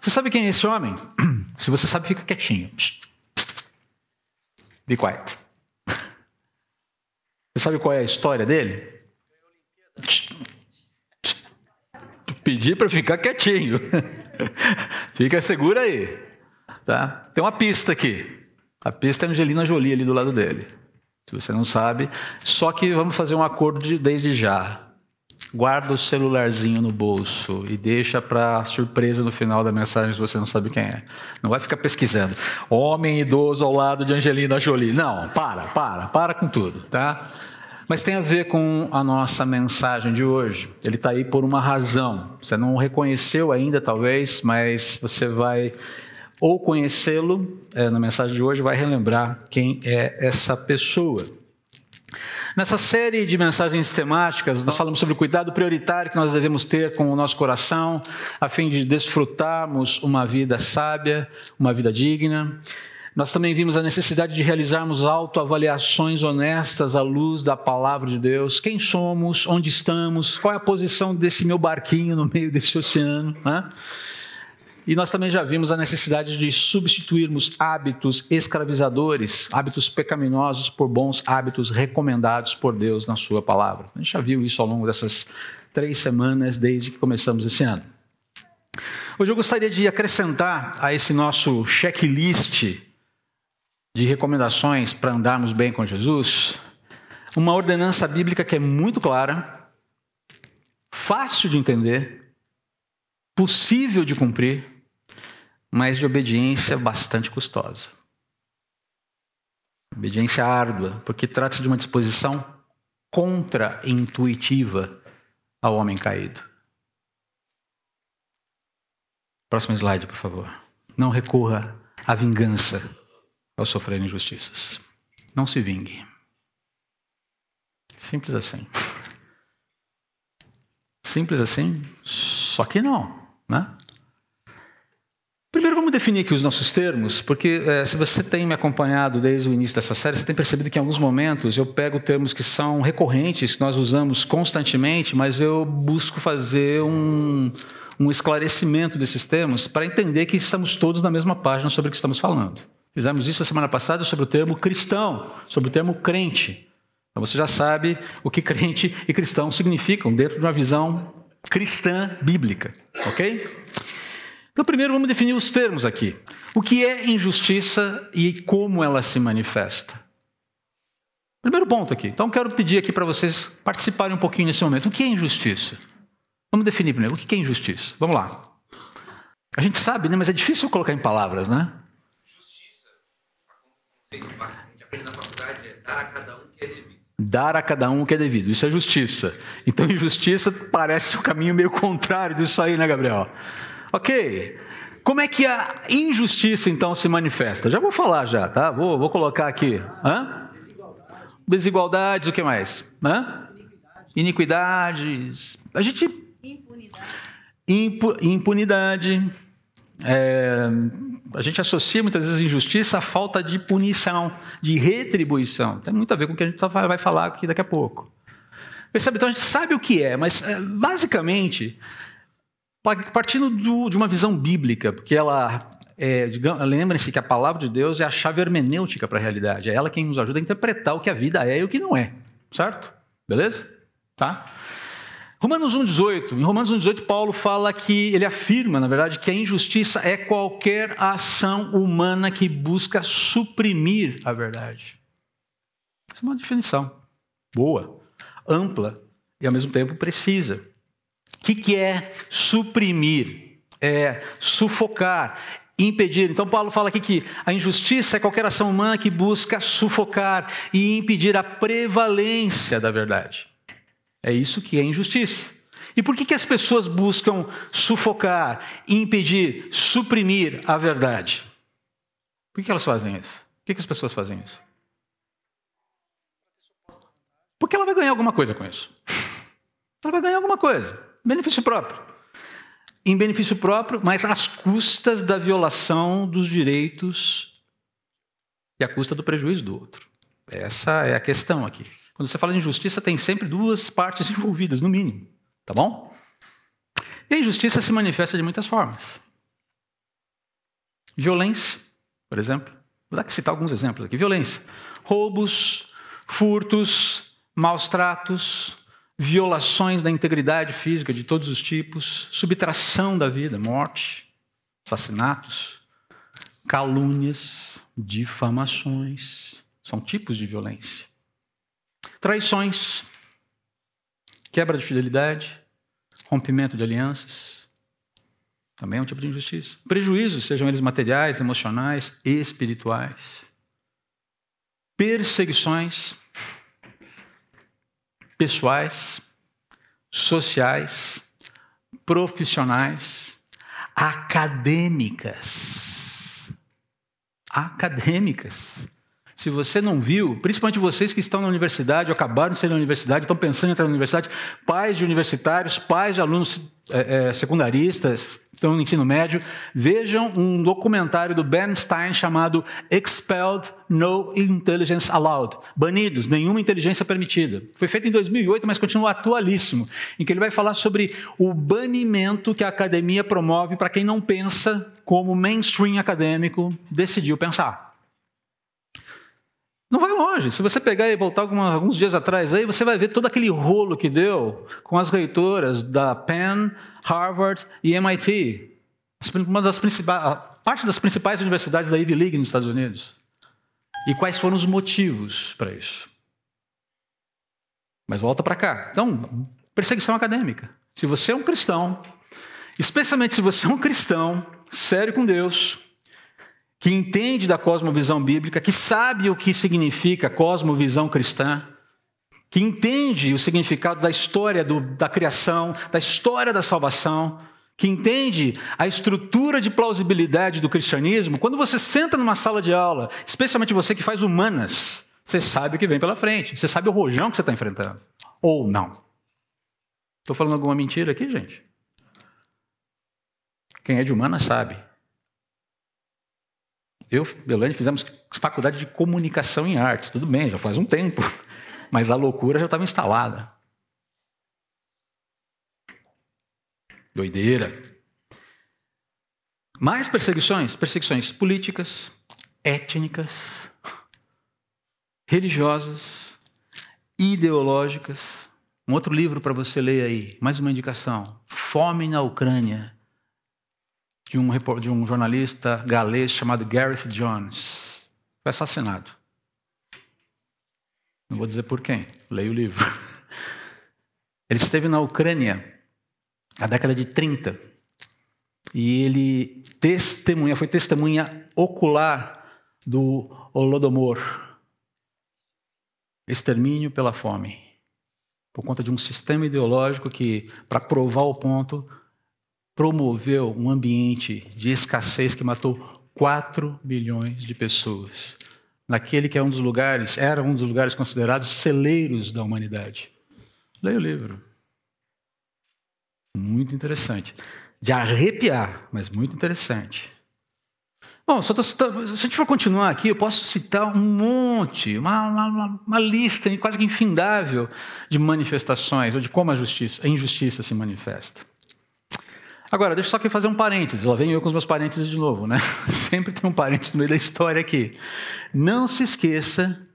Você sabe quem é esse homem? Se você sabe, fica quietinho. Be quiet. Você sabe qual é a história dele? Pedi para ficar quietinho. Fica seguro aí. Tá? Tem uma pista aqui. A pista é Angelina Jolie ali do lado dele. Se você não sabe, só que vamos fazer um acordo de, desde já. Guarda o celularzinho no bolso e deixa para surpresa no final da mensagem se você não sabe quem é. Não vai ficar pesquisando. Homem idoso ao lado de Angelina Jolie. Não, para, para, para com tudo, tá? Mas tem a ver com a nossa mensagem de hoje. Ele está aí por uma razão. Você não reconheceu ainda, talvez, mas você vai ou conhecê-lo é, na mensagem de hoje, vai relembrar quem é essa pessoa. Nessa série de mensagens temáticas, nós falamos sobre o cuidado prioritário que nós devemos ter com o nosso coração, a fim de desfrutarmos uma vida sábia, uma vida digna. Nós também vimos a necessidade de realizarmos autoavaliações honestas à luz da palavra de Deus. Quem somos? Onde estamos? Qual é a posição desse meu barquinho no meio desse oceano? Né? E nós também já vimos a necessidade de substituirmos hábitos escravizadores, hábitos pecaminosos, por bons hábitos recomendados por Deus na Sua palavra. A gente já viu isso ao longo dessas três semanas desde que começamos esse ano. Hoje eu gostaria de acrescentar a esse nosso checklist de recomendações para andarmos bem com Jesus uma ordenança bíblica que é muito clara, fácil de entender, possível de cumprir mas de obediência bastante custosa. Obediência árdua, porque trata-se de uma disposição contra-intuitiva ao homem caído. Próximo slide, por favor. Não recorra à vingança ao sofrer injustiças. Não se vingue. Simples assim. Simples assim, só que não, né? Vamos definir aqui os nossos termos, porque é, se você tem me acompanhado desde o início dessa série, você tem percebido que em alguns momentos eu pego termos que são recorrentes, que nós usamos constantemente, mas eu busco fazer um, um esclarecimento desses termos para entender que estamos todos na mesma página sobre o que estamos falando. Fizemos isso a semana passada sobre o termo cristão, sobre o termo crente. Então você já sabe o que crente e cristão significam dentro de uma visão cristã bíblica, ok? Então, primeiro vamos definir os termos aqui. O que é injustiça e como ela se manifesta? Primeiro ponto aqui. Então, quero pedir aqui para vocês participarem um pouquinho nesse momento. O que é injustiça? Vamos definir primeiro. O que é injustiça? Vamos lá. A gente sabe, né? Mas é difícil colocar em palavras, né? Justiça, a gente aprende na faculdade, é dar a cada um o que é devido. Dar a cada um o que é devido. Isso é justiça. Então, injustiça parece o caminho meio contrário disso aí, né, Gabriel? Ok. Como é que a injustiça então se manifesta? Já vou falar já, tá? Vou, vou colocar aqui. Hã? Desigualdades, o que mais? Hã? Iniquidades. A gente. Impunidade. Impu, impunidade. É, a gente associa muitas vezes injustiça à falta de punição, de retribuição. Tem muito a ver com o que a gente tá, vai falar aqui daqui a pouco. Percebe? Então a gente sabe o que é, mas é, basicamente partindo do, de uma visão bíblica, porque ela é, lembrem-se que a palavra de Deus é a chave hermenêutica para a realidade. É ela quem nos ajuda a interpretar o que a vida é e o que não é. Certo? Beleza? Tá? Romanos 1,18. Em Romanos 1,18, Paulo fala que ele afirma, na verdade, que a injustiça é qualquer ação humana que busca suprimir a verdade. Essa é uma definição boa, ampla e ao mesmo tempo precisa. O que, que é suprimir? É sufocar, impedir. Então, Paulo fala aqui que a injustiça é qualquer ação humana que busca sufocar e impedir a prevalência da verdade. É isso que é injustiça. E por que, que as pessoas buscam sufocar, impedir, suprimir a verdade? Por que, elas fazem isso? Por que, que as pessoas fazem isso? Porque ela vai ganhar alguma coisa com isso. Ela vai ganhar alguma coisa. Benefício próprio. Em benefício próprio, mas às custas da violação dos direitos e à custa do prejuízo do outro. Essa é a questão aqui. Quando você fala de injustiça, tem sempre duas partes envolvidas, no mínimo. Tá bom? E a injustiça se manifesta de muitas formas. Violência, por exemplo. Vou dar que citar alguns exemplos aqui. Violência. Roubos, furtos, maus tratos, violações da integridade física de todos os tipos, subtração da vida, morte, assassinatos, calúnias, difamações, são tipos de violência. Traições, quebra de fidelidade, rompimento de alianças, também é um tipo de injustiça. Prejuízos, sejam eles materiais, emocionais, espirituais. Perseguições pessoais, sociais, profissionais, acadêmicas. Acadêmicas. Se você não viu, principalmente vocês que estão na universidade, ou acabaram de ser na universidade, estão pensando em entrar na universidade, pais de universitários, pais de alunos é, é, secundaristas, estão no ensino médio, vejam um documentário do Ben Stein chamado Expelled No Intelligence Allowed. Banidos, nenhuma inteligência permitida. Foi feito em 2008, mas continua atualíssimo, em que ele vai falar sobre o banimento que a academia promove para quem não pensa como mainstream acadêmico decidiu pensar. Não vai longe. Se você pegar e voltar alguns dias atrás, aí você vai ver todo aquele rolo que deu com as reitoras da Penn, Harvard e MIT, uma das principais, parte das principais universidades da Ivy League nos Estados Unidos. E quais foram os motivos para isso? Mas volta para cá. Então, perseguição acadêmica. Se você é um cristão, especialmente se você é um cristão sério com Deus, que entende da cosmovisão bíblica, que sabe o que significa cosmovisão cristã, que entende o significado da história do, da criação, da história da salvação, que entende a estrutura de plausibilidade do cristianismo, quando você senta numa sala de aula, especialmente você que faz humanas, você sabe o que vem pela frente, você sabe o rojão que você está enfrentando. Ou não. Estou falando alguma mentira aqui, gente? Quem é de humanas sabe. Eu, Belane, fizemos faculdade de comunicação em artes. Tudo bem, já faz um tempo. Mas a loucura já estava instalada. Doideira. Mais perseguições? Perseguições políticas, étnicas, religiosas, ideológicas. Um outro livro para você ler aí, mais uma indicação: Fome na Ucrânia, de um, de um jornalista galês chamado Gareth Jones. Foi assassinado. Não vou dizer por quem, leia o livro. Ele esteve na Ucrânia na década de 30 e ele testemunha, foi testemunha ocular do Holodomor extermínio pela fome por conta de um sistema ideológico que, para provar o ponto, promoveu um ambiente de escassez que matou 4 milhões de pessoas. Naquele que é um dos lugares, era um dos lugares considerados celeiros da humanidade. Leia o livro. Muito interessante. De arrepiar, mas muito interessante. Bom, se, a gente for continuar aqui, eu posso citar um monte, uma, uma, uma lista quase que infindável de manifestações, ou de como a, justiça, a injustiça se manifesta. Agora, deixa eu só aqui fazer um parênteses. Lá venho eu com os meus parênteses de novo, né? Sempre tem um parênteses no meio da história aqui. Não se esqueça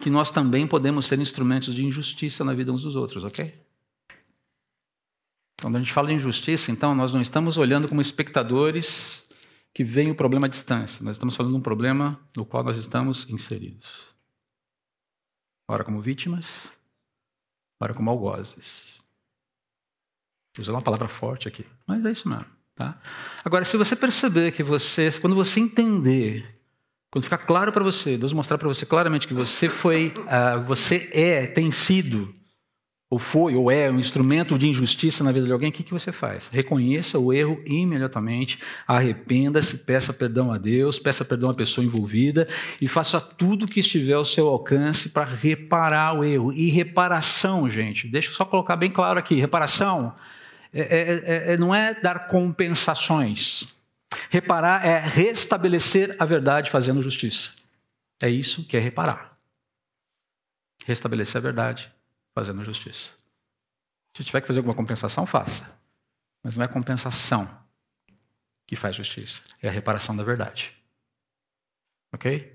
que nós também podemos ser instrumentos de injustiça na vida uns dos outros, ok? Quando a gente fala de injustiça, então, nós não estamos olhando como espectadores que veem o problema à distância. Nós estamos falando de um problema no qual nós estamos inseridos. Ora como vítimas, ora como algozes usando uma palavra forte aqui, mas é isso mesmo. Tá? Agora, se você perceber que você, quando você entender, quando ficar claro para você, Deus mostrar para você claramente que você foi, uh, você é, tem sido, ou foi, ou é um instrumento de injustiça na vida de alguém, o que, que você faz? Reconheça o erro imediatamente, arrependa-se, peça perdão a Deus, peça perdão à pessoa envolvida e faça tudo o que estiver ao seu alcance para reparar o erro. E reparação, gente, deixa eu só colocar bem claro aqui: reparação é, é, é, é, não é dar compensações. Reparar é restabelecer a verdade fazendo justiça. É isso que é reparar. Restabelecer a verdade fazendo justiça. Se tiver que fazer alguma compensação, faça. Mas não é compensação. que faz justiça. É a reparação da verdade. Ok?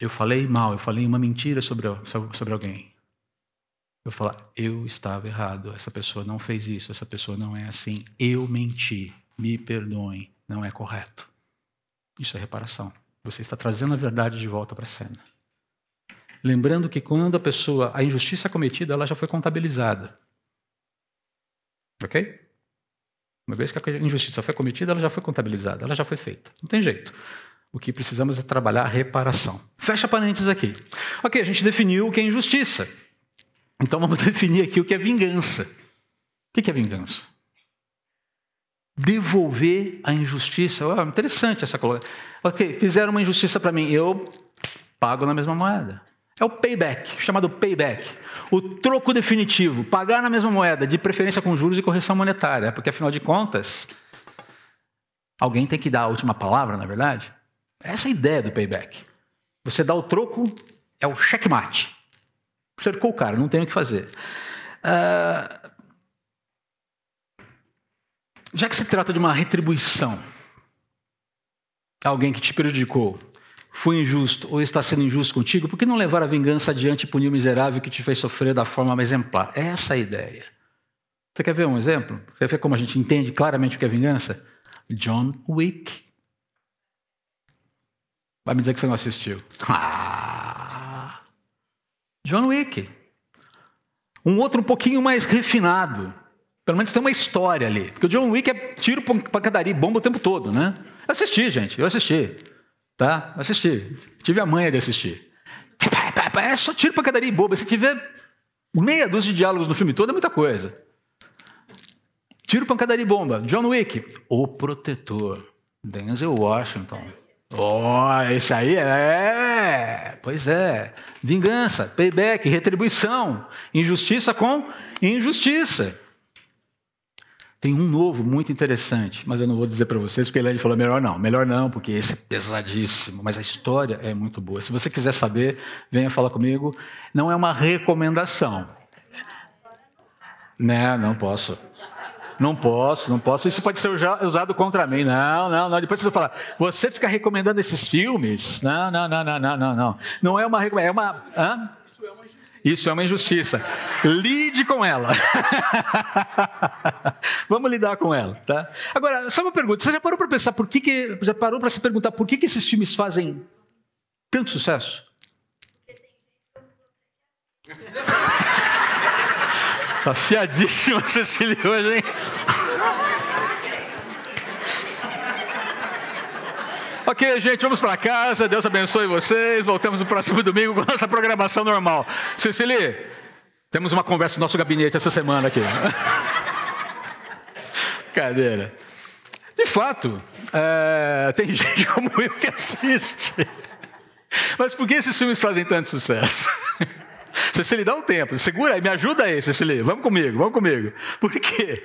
Eu falei mal, eu falei uma mentira sobre, sobre alguém. Eu falar, eu estava errado, essa pessoa não fez isso, essa pessoa não é assim, eu menti, me perdoem, não é correto. Isso é reparação. Você está trazendo a verdade de volta para a cena. Lembrando que quando a pessoa, a injustiça cometida, ela já foi contabilizada. Ok? Uma vez que a injustiça foi cometida, ela já foi contabilizada, ela já foi feita. Não tem jeito. O que precisamos é trabalhar a reparação. Fecha parênteses aqui. Ok, a gente definiu o que é injustiça. Então vamos definir aqui o que é vingança. O que é vingança? Devolver a injustiça. Oh, interessante essa coisa. Ok, fizeram uma injustiça para mim, eu pago na mesma moeda. É o payback, chamado payback. O troco definitivo, pagar na mesma moeda, de preferência com juros e correção monetária, porque afinal de contas, alguém tem que dar a última palavra, na é verdade. Essa é a ideia do payback. Você dá o troco, é o checkmate. Cercou o cara, não tem o que fazer. Uh, já que se trata de uma retribuição, alguém que te prejudicou, foi injusto ou está sendo injusto contigo, por que não levar a vingança adiante e punir o miserável que te fez sofrer da forma mais exemplar? É essa a ideia. Você quer ver um exemplo? Quer ver como a gente entende claramente o que é vingança? John Wick. Vai me dizer que você não assistiu. Ah! John Wick. Um outro um pouquinho mais refinado. Pelo menos tem uma história ali. Porque o John Wick é tiro, pancadaria e bomba o tempo todo, né? Eu assisti, gente, eu assisti. Tá? Eu assisti. Tive a manha de assistir. É só tiro, pancadaria e bomba. Se tiver meia dúzia de diálogos no filme todo, é muita coisa. Tiro, pancadaria e bomba. John Wick. O Protetor. Denzel Washington. Oh, esse aí é. Pois é. Vingança, payback, retribuição. Injustiça com injustiça. Tem um novo muito interessante, mas eu não vou dizer para vocês, porque ele falou melhor não, melhor não, porque esse é pesadíssimo, mas a história é muito boa. Se você quiser saber, venha falar comigo. Não é uma recomendação. Né, não posso. Não posso, não posso. Isso pode ser usado contra mim. Não, não, não. Depois você fala, você fica recomendando esses filmes? Não, não, não, não, não, não. Não, não é uma recomendação. É uma. Hã? Isso é uma injustiça. Lide com ela. Vamos lidar com ela, tá? Agora, só uma pergunta. Você já parou para pensar por que, que já parou para se perguntar por que, que esses filmes fazem tanto sucesso? Tá fiadíssima Cecília hoje, hein? Ok, gente, vamos para casa. Deus abençoe vocês. Voltamos no próximo domingo com nossa programação normal. Cecília, temos uma conversa no nosso gabinete essa semana aqui. Cadeira. De fato, é, tem gente como eu que assiste. Mas por que esses filmes fazem tanto sucesso? Cecília, dá um tempo, segura aí, me ajuda aí, Cecília, vamos comigo, vamos comigo. Por quê?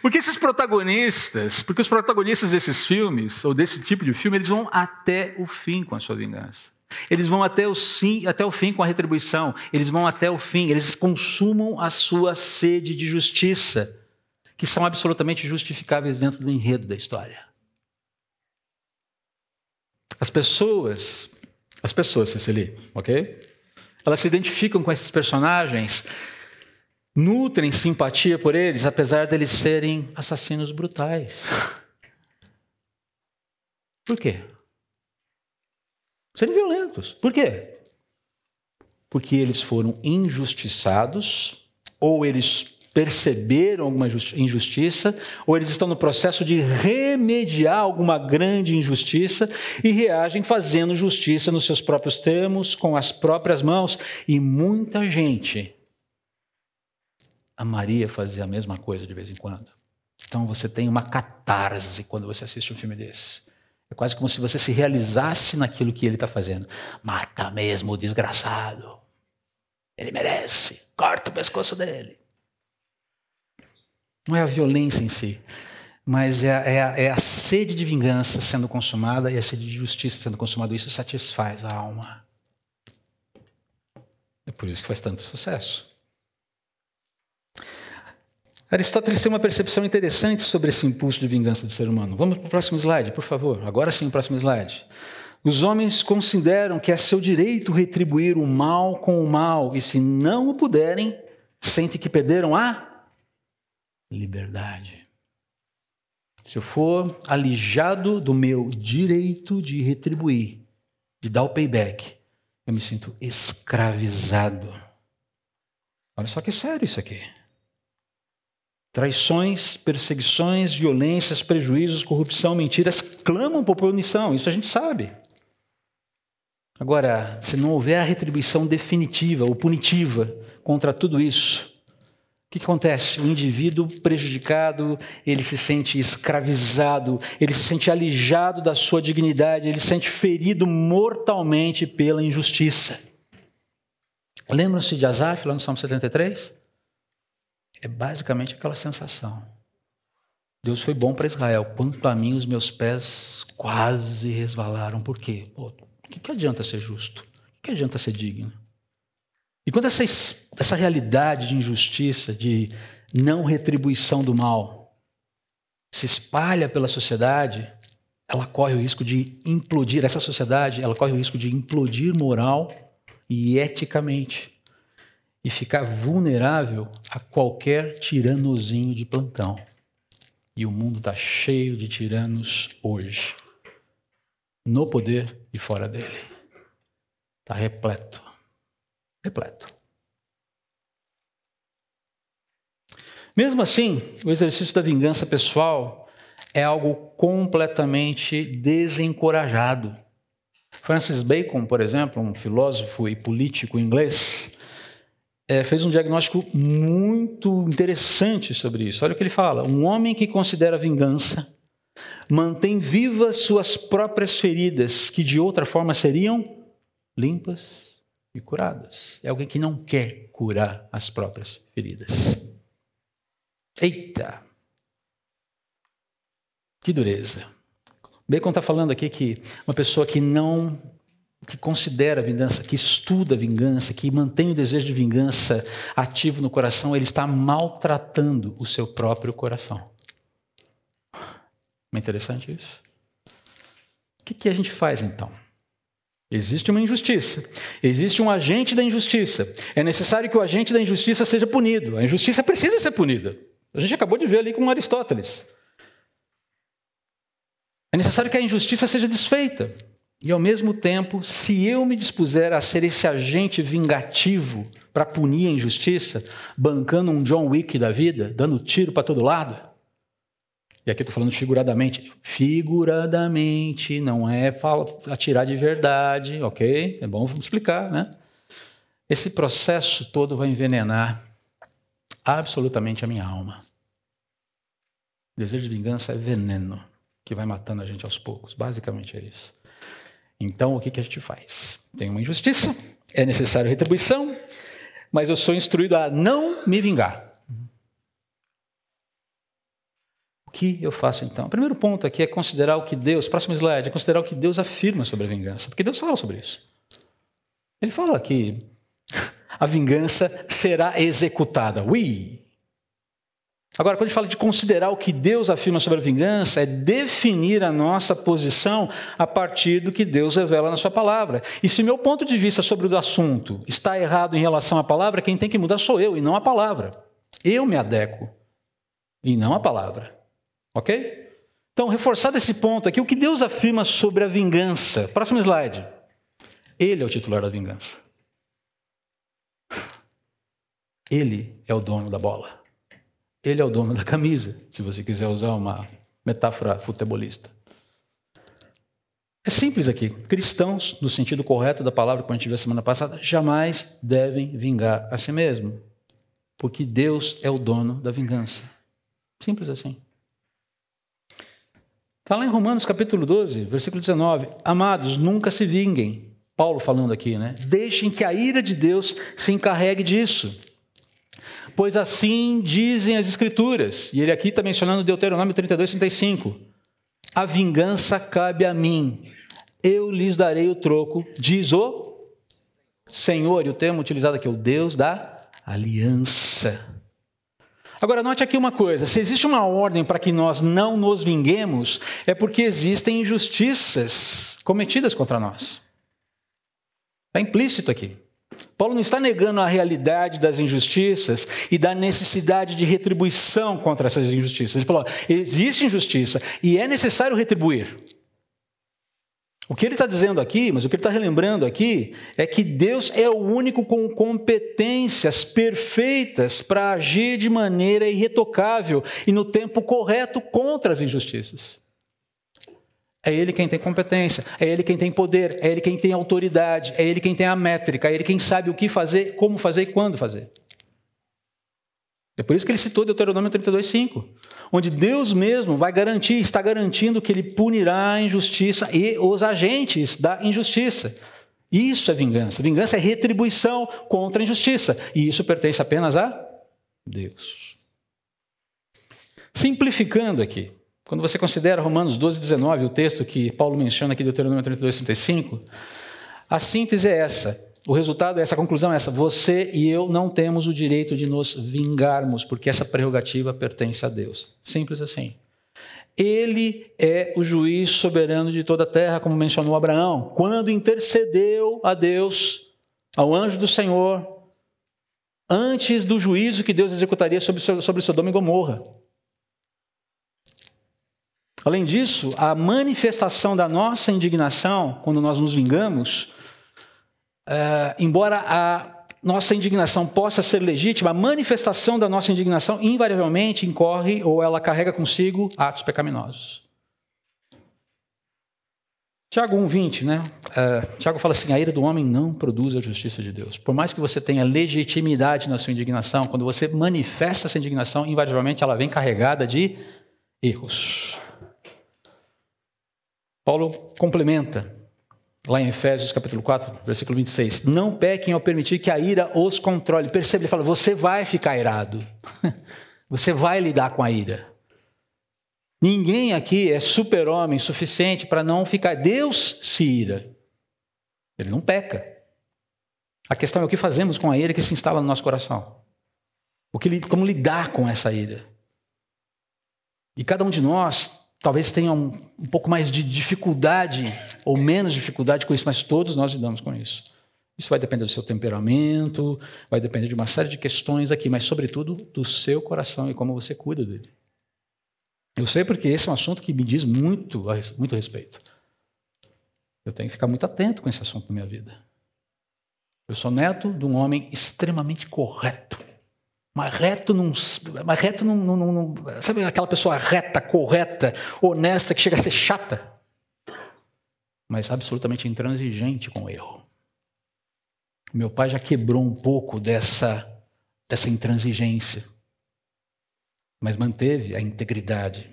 Porque esses protagonistas, porque os protagonistas desses filmes, ou desse tipo de filme, eles vão até o fim com a sua vingança. Eles vão até o, sim, até o fim com a retribuição, eles vão até o fim, eles consumam a sua sede de justiça, que são absolutamente justificáveis dentro do enredo da história. As pessoas, as pessoas, Cecília, ok? Elas se identificam com esses personagens, nutrem simpatia por eles, apesar deles serem assassinos brutais. Por quê? Serem violentos. Por quê? Porque eles foram injustiçados, ou eles perceberam alguma injustiça, ou eles estão no processo de remediar alguma grande injustiça e reagem fazendo justiça nos seus próprios termos, com as próprias mãos. E muita gente amaria fazer a mesma coisa de vez em quando. Então você tem uma catarse quando você assiste um filme desse. É quase como se você se realizasse naquilo que ele está fazendo. Mata mesmo o desgraçado. Ele merece. Corta o pescoço dele. Não é a violência em si, mas é a, é, é a, sede de vingança sendo consumada e a sede de justiça sendo consumada. Isso satisfaz a alma. É por isso que faz tanto sucesso. Aristóteles tem uma percepção interessante sobre esse impulso de vingança do ser humano. Vamos para o próximo slide, por favor. Agora sim, o próximo slide. Os homens consideram que é seu direito retribuir o mal com o mal, e se não o puderem, sentem que perderam a liberdade. Se eu for alijado do meu direito de retribuir, de dar o payback, eu me sinto escravizado. Olha só que sério isso aqui. Traições, perseguições, violências, prejuízos, corrupção, mentiras clamam por punição, isso a gente sabe. Agora, se não houver a retribuição definitiva ou punitiva contra tudo isso, o que, acontece? O indivíduo prejudicado, ele se sente escravizado, ele se sente alijado da sua dignidade, ele se sente ferido mortalmente pela injustiça. Lembram-se de Asaf, lá no Salmo 73? É basicamente aquela sensação. Deus foi bom para Israel. Quanto a mim, os meus pés quase resvalaram. Por quê? O que, que adianta ser justo? O que adianta ser digno? E quando essa, essa realidade de injustiça, de não retribuição do mal, se espalha pela sociedade, ela corre o risco de implodir. Essa sociedade, ela corre o risco de implodir moral e eticamente e ficar vulnerável a qualquer tiranozinho de plantão. E o mundo está cheio de tiranos hoje no poder e fora dele. Está repleto. Repleto. Mesmo assim, o exercício da vingança pessoal é algo completamente desencorajado. Francis Bacon, por exemplo, um filósofo e político inglês, é, fez um diagnóstico muito interessante sobre isso. Olha o que ele fala: um homem que considera vingança mantém vivas suas próprias feridas, que de outra forma seriam limpas e curadas. É alguém que não quer curar as próprias feridas. Eita! Que dureza. Bacon está falando aqui que uma pessoa que não que considera a vingança, que estuda a vingança, que mantém o desejo de vingança ativo no coração, ele está maltratando o seu próprio coração. Não é interessante isso? O que, que a gente faz então? Existe uma injustiça. Existe um agente da injustiça. É necessário que o agente da injustiça seja punido. A injustiça precisa ser punida. A gente acabou de ver ali com Aristóteles. É necessário que a injustiça seja desfeita. E ao mesmo tempo, se eu me dispuser a ser esse agente vingativo para punir a injustiça, bancando um John Wick da vida, dando tiro para todo lado, e aqui estou falando figuradamente. Figuradamente, não é atirar de verdade, ok? É bom explicar, né? Esse processo todo vai envenenar absolutamente a minha alma. O desejo de vingança é veneno que vai matando a gente aos poucos. Basicamente é isso. Então, o que, que a gente faz? Tem uma injustiça, é necessário retribuição, mas eu sou instruído a não me vingar. Que eu faço então? O primeiro ponto aqui é considerar o que Deus, próximo slide, é considerar o que Deus afirma sobre a vingança, porque Deus fala sobre isso. Ele fala que a vingança será executada. Ui! Agora, quando a gente fala de considerar o que Deus afirma sobre a vingança, é definir a nossa posição a partir do que Deus revela na Sua palavra. E se meu ponto de vista sobre o assunto está errado em relação à palavra, quem tem que mudar sou eu e não a palavra. Eu me adequo e não a palavra. Ok? Então, reforçado esse ponto aqui, o que Deus afirma sobre a vingança? Próximo slide. Ele é o titular da vingança. Ele é o dono da bola. Ele é o dono da camisa, se você quiser usar uma metáfora futebolista. É simples aqui. Cristãos, no sentido correto da palavra que a gente viu semana passada, jamais devem vingar a si mesmo. Porque Deus é o dono da vingança. Simples assim. Está lá em Romanos capítulo 12, versículo 19. Amados, nunca se vinguem. Paulo falando aqui, né? Deixem que a ira de Deus se encarregue disso. Pois assim dizem as Escrituras. E ele aqui está mencionando Deuteronômio 32, 35. A vingança cabe a mim. Eu lhes darei o troco, diz o Senhor. E o termo utilizado aqui é o Deus da aliança. Agora, note aqui uma coisa: se existe uma ordem para que nós não nos vinguemos, é porque existem injustiças cometidas contra nós. Está implícito aqui. Paulo não está negando a realidade das injustiças e da necessidade de retribuição contra essas injustiças. Ele falou: existe injustiça e é necessário retribuir. O que ele está dizendo aqui, mas o que ele está relembrando aqui, é que Deus é o único com competências perfeitas para agir de maneira irretocável e no tempo correto contra as injustiças. É Ele quem tem competência, é Ele quem tem poder, é Ele quem tem autoridade, é Ele quem tem a métrica, é Ele quem sabe o que fazer, como fazer e quando fazer. É por isso que ele citou Deuteronômio 32,5, onde Deus mesmo vai garantir, está garantindo que ele punirá a injustiça e os agentes da injustiça. Isso é vingança. Vingança é retribuição contra a injustiça. E isso pertence apenas a Deus. Simplificando aqui, quando você considera Romanos 12, 19, o texto que Paulo menciona aqui, Deuteronômio 32, 35, a síntese é essa. O resultado, essa conclusão é essa: você e eu não temos o direito de nos vingarmos, porque essa prerrogativa pertence a Deus. Simples assim. Ele é o juiz soberano de toda a terra, como mencionou Abraão, quando intercedeu a Deus, ao anjo do Senhor, antes do juízo que Deus executaria sobre, sobre Sodoma e Gomorra. Além disso, a manifestação da nossa indignação, quando nós nos vingamos, Uh, embora a nossa indignação possa ser legítima, a manifestação da nossa indignação invariavelmente incorre ou ela carrega consigo atos pecaminosos. Tiago 1,20, né? Uh, Tiago fala assim: a ira do homem não produz a justiça de Deus. Por mais que você tenha legitimidade na sua indignação, quando você manifesta essa indignação, invariavelmente ela vem carregada de erros. Paulo complementa Lá em Efésios capítulo 4, versículo 26. Não pequem ao permitir que a ira os controle. Percebe? Ele fala: você vai ficar irado. Você vai lidar com a ira. Ninguém aqui é super-homem suficiente para não ficar. Deus se ira. Ele não peca. A questão é o que fazemos com a ira que se instala no nosso coração. O que, como lidar com essa ira. E cada um de nós talvez tenha um, um pouco mais de dificuldade ou menos dificuldade com isso, mas todos nós lidamos com isso. Isso vai depender do seu temperamento, vai depender de uma série de questões aqui, mas sobretudo do seu coração e como você cuida dele. Eu sei porque esse é um assunto que me diz muito, muito respeito. Eu tenho que ficar muito atento com esse assunto na minha vida. Eu sou neto de um homem extremamente correto. Mas reto não. Mas reto não, Sabe aquela pessoa reta, correta, honesta, que chega a ser chata? Mas absolutamente intransigente com o erro. Meu pai já quebrou um pouco dessa, dessa intransigência, mas manteve a integridade.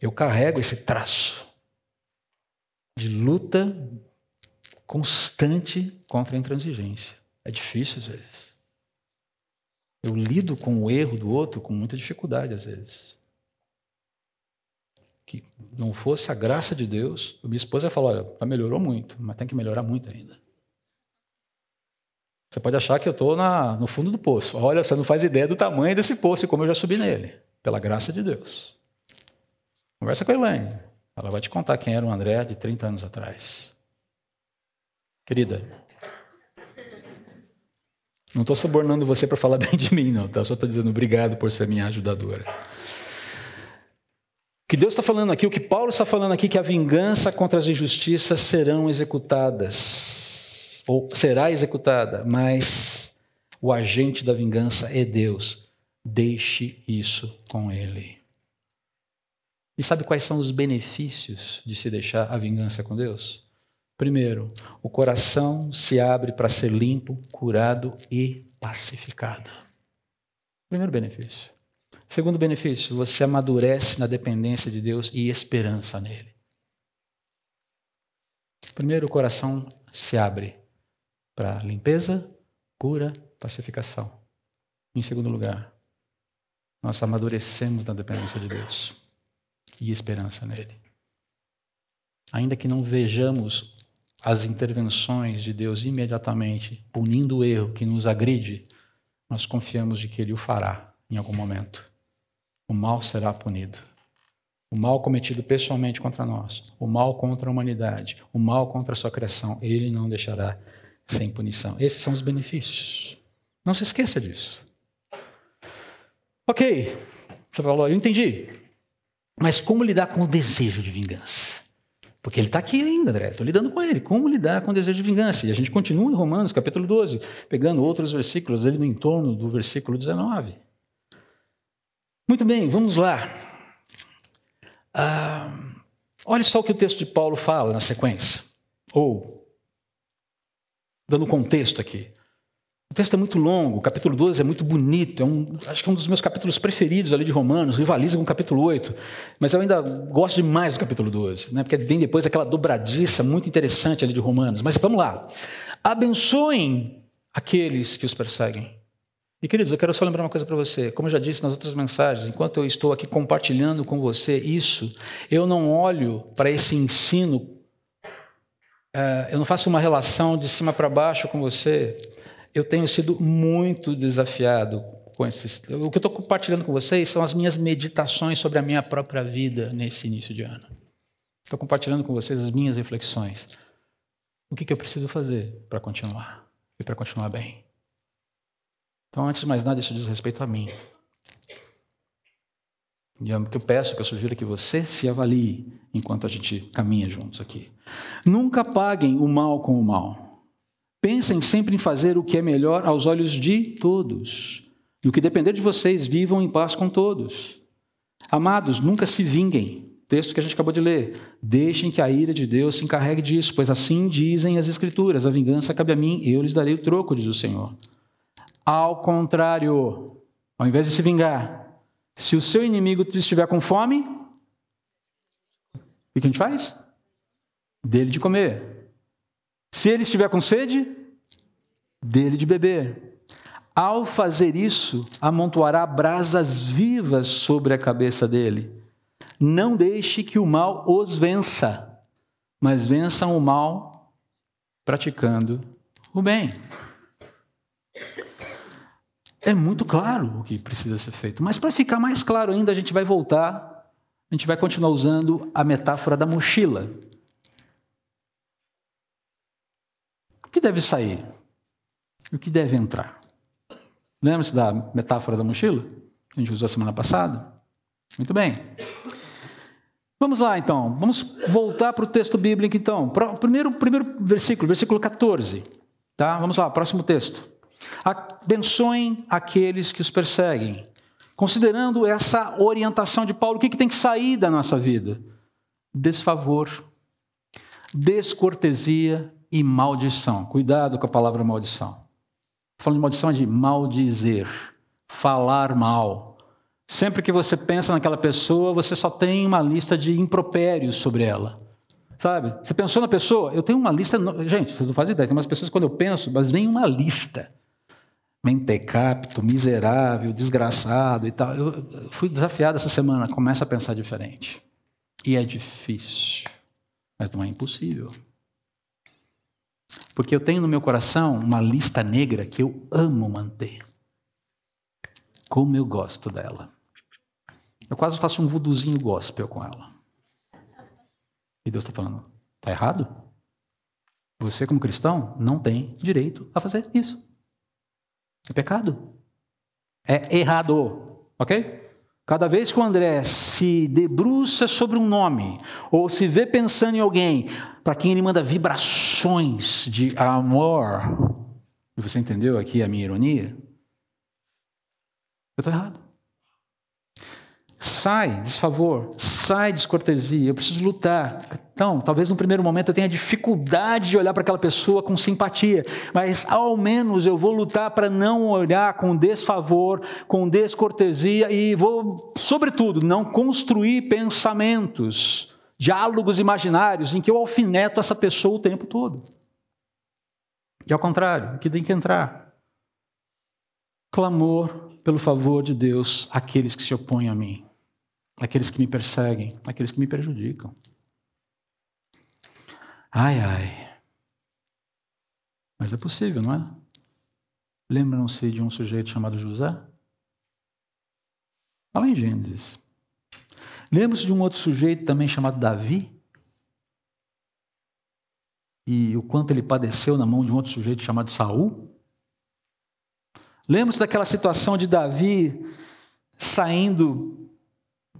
Eu carrego esse traço de luta constante contra a intransigência. É difícil às vezes. Eu lido com o erro do outro com muita dificuldade às vezes. Que não fosse a graça de Deus, minha esposa falou: olha, melhorou muito, mas tem que melhorar muito ainda. Você pode achar que eu estou no fundo do poço. Olha, você não faz ideia do tamanho desse poço e como eu já subi nele, pela graça de Deus. Conversa com a Elaine. Ela vai te contar quem era o André de 30 anos atrás. Querida, não estou subornando você para falar bem de mim, não, tá? Só estou dizendo obrigado por ser minha ajudadora. O que Deus está falando aqui, o que Paulo está falando aqui, que a vingança contra as injustiças serão executadas, ou será executada, mas o agente da vingança é Deus. Deixe isso com Ele. E sabe quais são os benefícios de se deixar a vingança com Deus? Primeiro, o coração se abre para ser limpo, curado e pacificado. Primeiro benefício. Segundo benefício, você amadurece na dependência de Deus e esperança nele. Primeiro, o coração se abre para limpeza, cura, pacificação. Em segundo lugar, nós amadurecemos na dependência de Deus e esperança nele. Ainda que não vejamos as intervenções de Deus imediatamente, punindo o erro que nos agride, nós confiamos de que Ele o fará em algum momento. O mal será punido. O mal cometido pessoalmente contra nós, o mal contra a humanidade, o mal contra a sua criação, ele não deixará sem punição. Esses são os benefícios. Não se esqueça disso. Ok, você falou, eu entendi. Mas como lidar com o desejo de vingança? Porque ele está aqui ainda, André. Estou lidando com ele. Como lidar com o desejo de vingança? E a gente continua em Romanos, capítulo 12, pegando outros versículos ali no entorno do versículo 19. Muito bem, vamos lá. Ah, olha só o que o texto de Paulo fala na sequência. Ou, dando contexto aqui. O texto é muito longo, o capítulo 12 é muito bonito, é um, acho que é um dos meus capítulos preferidos ali de Romanos, rivaliza com o capítulo 8, mas eu ainda gosto demais do capítulo 12, né, porque vem depois aquela dobradiça muito interessante ali de Romanos. Mas vamos lá. Abençoem aqueles que os perseguem. E queridos, eu quero só lembrar uma coisa para você. Como eu já disse nas outras mensagens, enquanto eu estou aqui compartilhando com você isso, eu não olho para esse ensino, uh, eu não faço uma relação de cima para baixo com você. Eu tenho sido muito desafiado com esses. O que eu estou compartilhando com vocês são as minhas meditações sobre a minha própria vida nesse início de ano. Estou compartilhando com vocês as minhas reflexões. O que, que eu preciso fazer para continuar e para continuar bem? Então, antes de mais nada, isso diz respeito a mim. E é o que eu peço, que eu sugiro que você se avalie enquanto a gente caminha juntos aqui. Nunca paguem o mal com o mal. Pensem sempre em fazer o que é melhor aos olhos de todos. No que depender de vocês, vivam em paz com todos. Amados, nunca se vinguem. Texto que a gente acabou de ler. Deixem que a ira de Deus se encarregue disso, pois assim dizem as Escrituras: a vingança cabe a mim, eu lhes darei o troco, diz o Senhor. Ao contrário, ao invés de se vingar, se o seu inimigo estiver com fome, o que a gente faz? Dele de comer. Se ele estiver com sede, dele de beber. Ao fazer isso, amontoará brasas vivas sobre a cabeça dele. Não deixe que o mal os vença, mas vençam o mal praticando o bem. É muito claro o que precisa ser feito. Mas para ficar mais claro ainda, a gente vai voltar, a gente vai continuar usando a metáfora da mochila. O que deve sair? E o que deve entrar? Lembra-se da metáfora da mochila? Que a gente usou semana passada? Muito bem. Vamos lá então, vamos voltar para o texto bíblico então. Primeiro, primeiro versículo, versículo 14. Tá? Vamos lá, próximo texto. Abençoem aqueles que os perseguem. Considerando essa orientação de Paulo, o que, que tem que sair da nossa vida? Desfavor, descortesia e maldição. Cuidado com a palavra maldição. Falando de maldição é de maldizer, falar mal. Sempre que você pensa naquela pessoa, você só tem uma lista de impropérios sobre ela. Sabe? Você pensou na pessoa? Eu tenho uma lista. Gente, você não faz ideia. Tem umas pessoas quando eu penso, mas nem uma lista mentecapto, miserável, desgraçado e tal. Eu fui desafiado essa semana, começa a pensar diferente. E é difícil, mas não é impossível. Porque eu tenho no meu coração uma lista negra que eu amo manter. Como eu gosto dela. Eu quase faço um vuduzinho gospel com ela. E Deus está falando: está errado? Você, como cristão, não tem direito a fazer isso. É pecado. É errado. Ok? Cada vez que o André se debruça sobre um nome, ou se vê pensando em alguém para quem ele manda vibrações de amor, você entendeu aqui a minha ironia? Eu estou errado. Sai, desfavor, sai descortesia, eu preciso lutar. Então, talvez no primeiro momento eu tenha dificuldade de olhar para aquela pessoa com simpatia, mas ao menos eu vou lutar para não olhar com desfavor, com descortesia e vou, sobretudo, não construir pensamentos, diálogos imaginários em que eu alfineto essa pessoa o tempo todo. E ao contrário, que tem que entrar. Clamor pelo favor de Deus àqueles que se opõem a mim aqueles que me perseguem, aqueles que me prejudicam. Ai, ai. Mas é possível, não é? Lembram-se de um sujeito chamado José? Lá em Gênesis. Lembra-se de um outro sujeito também chamado Davi? E o quanto ele padeceu na mão de um outro sujeito chamado Saul? Lembra-se daquela situação de Davi saindo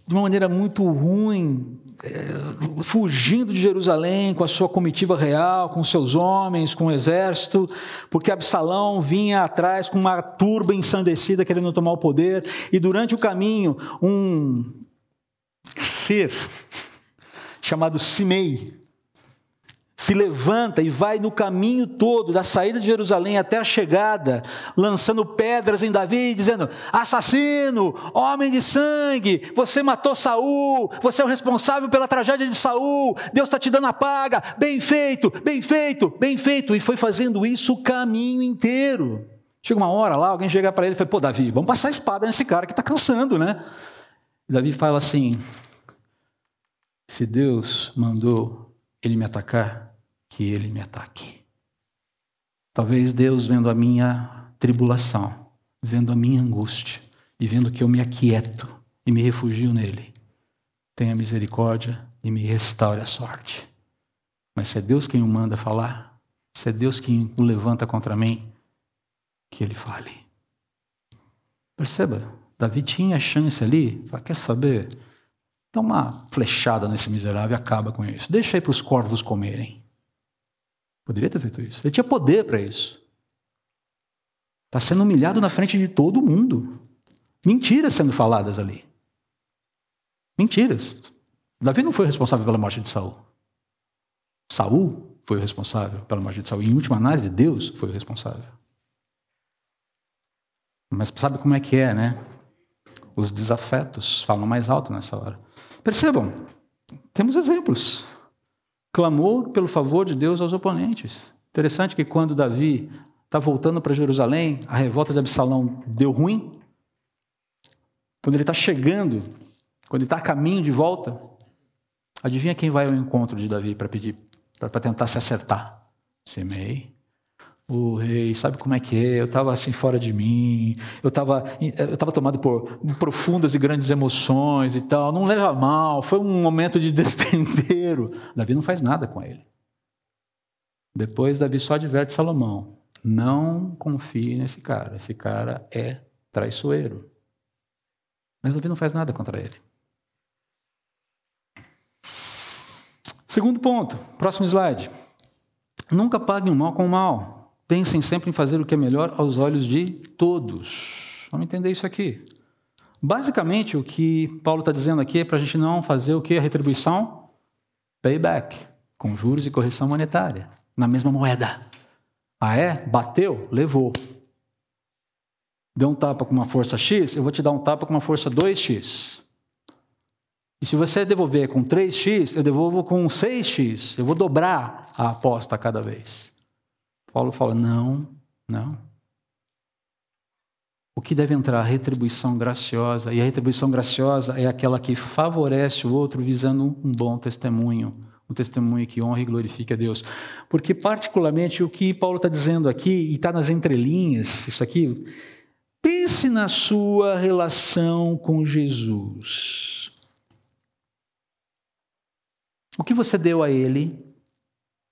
de uma maneira muito ruim, é, fugindo de Jerusalém com a sua comitiva real, com seus homens, com o exército, porque Absalão vinha atrás com uma turba ensandecida querendo tomar o poder, e durante o caminho, um ser chamado Simei, se levanta e vai no caminho todo, da saída de Jerusalém até a chegada, lançando pedras em Davi, dizendo: Assassino, homem de sangue, você matou Saul, você é o responsável pela tragédia de Saul, Deus está te dando a paga, bem feito, bem feito, bem feito. E foi fazendo isso o caminho inteiro. Chega uma hora lá, alguém chega para ele e fala: Pô, Davi, vamos passar a espada nesse cara que está cansando, né? E Davi fala assim: Se Deus mandou ele me atacar, que ele me ataque. Talvez Deus, vendo a minha tribulação, vendo a minha angústia, e vendo que eu me aquieto e me refugio nele, tenha misericórdia e me restaure a sorte. Mas se é Deus quem o manda falar, se é Deus quem o levanta contra mim, que ele fale. Perceba, Davi tinha chance ali, quer saber? Dá uma flechada nesse miserável e acaba com isso. Deixa aí para os corvos comerem. Poderia ter feito isso. Ele tinha poder para isso. Está sendo humilhado na frente de todo mundo. Mentiras sendo faladas ali. Mentiras. Davi não foi responsável pela morte de Saul. Saul foi o responsável pela morte de Saul. Em última análise, Deus foi o responsável. Mas sabe como é que é, né? Os desafetos falam mais alto nessa hora. Percebam, temos exemplos clamou pelo favor de Deus aos oponentes. Interessante que quando Davi está voltando para Jerusalém, a revolta de Absalão deu ruim. Quando ele está chegando, quando ele está a caminho de volta, adivinha quem vai ao encontro de Davi para pedir, para tentar se acertar? Semei o rei, sabe como é que é? Eu estava assim fora de mim, eu estava eu tava tomado por profundas e grandes emoções e tal. Não leva mal, foi um momento de destempero. Davi não faz nada com ele. Depois, Davi só adverte Salomão: não confie nesse cara, esse cara é traiçoeiro. Mas Davi não faz nada contra ele. Segundo ponto, próximo slide. Nunca pague o mal com o mal. Pensem sempre em fazer o que é melhor aos olhos de todos. Vamos entender isso aqui. Basicamente, o que Paulo está dizendo aqui é para a gente não fazer o que? A retribuição? Payback, com juros e correção monetária, na mesma moeda. Ah, é? Bateu? Levou. Deu um tapa com uma força X, eu vou te dar um tapa com uma força 2X. E se você devolver com 3X, eu devolvo com 6X. Eu vou dobrar a aposta cada vez. Paulo fala: não, não. O que deve entrar? Retribuição graciosa. E a retribuição graciosa é aquela que favorece o outro visando um bom testemunho. Um testemunho que honra e glorifique a Deus. Porque, particularmente, o que Paulo está dizendo aqui, e está nas entrelinhas, isso aqui, pense na sua relação com Jesus. O que você deu a Ele